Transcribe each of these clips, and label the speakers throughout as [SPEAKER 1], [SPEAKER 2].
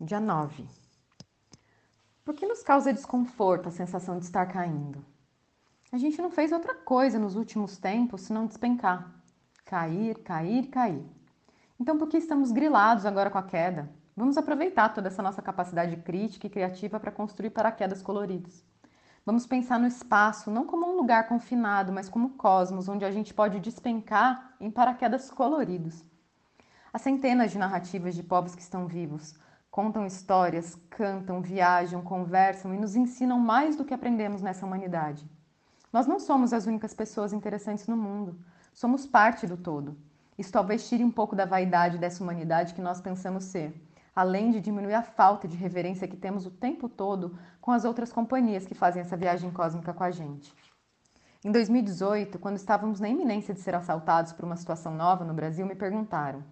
[SPEAKER 1] Dia 9. Por que nos causa desconforto a sensação de estar caindo? A gente não fez outra coisa nos últimos tempos senão despencar. Cair, cair, cair. Então, por que estamos grilados agora com a queda? Vamos aproveitar toda essa nossa capacidade crítica e criativa para construir paraquedas coloridos. Vamos pensar no espaço não como um lugar confinado, mas como cosmos, onde a gente pode despencar em paraquedas coloridos. Há centenas de narrativas de povos que estão vivos, contam histórias, cantam, viajam, conversam e nos ensinam mais do que aprendemos nessa humanidade. Nós não somos as únicas pessoas interessantes no mundo, somos parte do todo. Isso talvez tire um pouco da vaidade dessa humanidade que nós pensamos ser, além de diminuir a falta de reverência que temos o tempo todo com as outras companhias que fazem essa viagem cósmica com a gente. Em 2018, quando estávamos na iminência de ser assaltados por uma situação nova no Brasil, me perguntaram: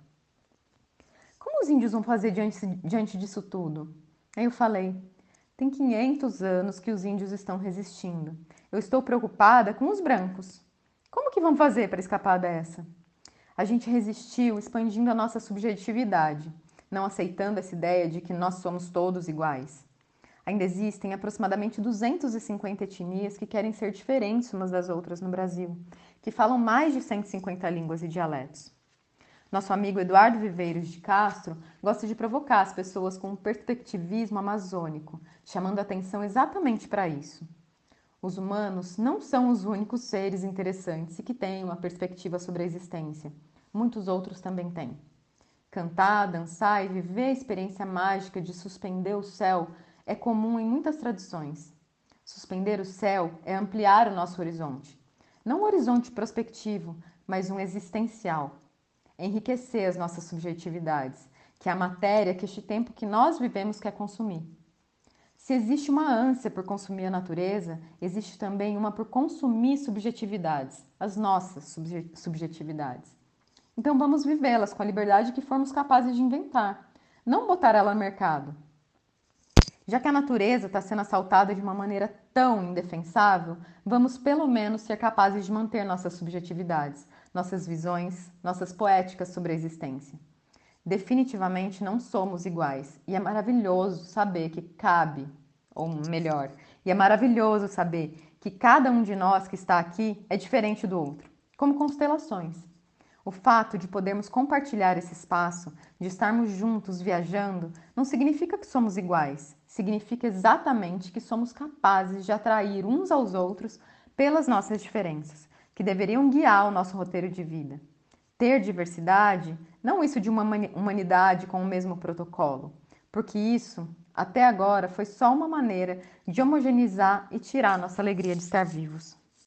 [SPEAKER 1] os índios vão fazer diante, diante disso tudo? Aí eu falei: tem 500 anos que os índios estão resistindo. Eu estou preocupada com os brancos. Como que vão fazer para escapar dessa? A gente resistiu expandindo a nossa subjetividade, não aceitando essa ideia de que nós somos todos iguais. Ainda existem aproximadamente 250 etnias que querem ser diferentes umas das outras no Brasil, que falam mais de 150 línguas e dialetos. Nosso amigo Eduardo Viveiros de Castro gosta de provocar as pessoas com um perspectivismo amazônico, chamando atenção exatamente para isso. Os humanos não são os únicos seres interessantes e que têm uma perspectiva sobre a existência. Muitos outros também têm. Cantar, dançar e viver a experiência mágica de suspender o céu é comum em muitas tradições. Suspender o céu é ampliar o nosso horizonte. Não um horizonte prospectivo, mas um existencial enriquecer as nossas subjetividades, que é a matéria que este tempo que nós vivemos quer consumir. Se existe uma ânsia por consumir a natureza, existe também uma por consumir subjetividades, as nossas subjetividades. Então vamos vivê-las com a liberdade que formos capazes de inventar, não botar ela no mercado. Já que a natureza está sendo assaltada de uma maneira tão indefensável, vamos pelo menos ser capazes de manter nossas subjetividades, nossas visões, nossas poéticas sobre a existência. Definitivamente não somos iguais e é maravilhoso saber que cabe, ou melhor, e é maravilhoso saber que cada um de nós que está aqui é diferente do outro, como constelações. O fato de podermos compartilhar esse espaço, de estarmos juntos viajando, não significa que somos iguais, significa exatamente que somos capazes de atrair uns aos outros pelas nossas diferenças que deveriam guiar o nosso roteiro de vida. Ter diversidade, não isso de uma humanidade com o mesmo protocolo, porque isso, até agora, foi só uma maneira de homogeneizar e tirar nossa alegria de estar vivos.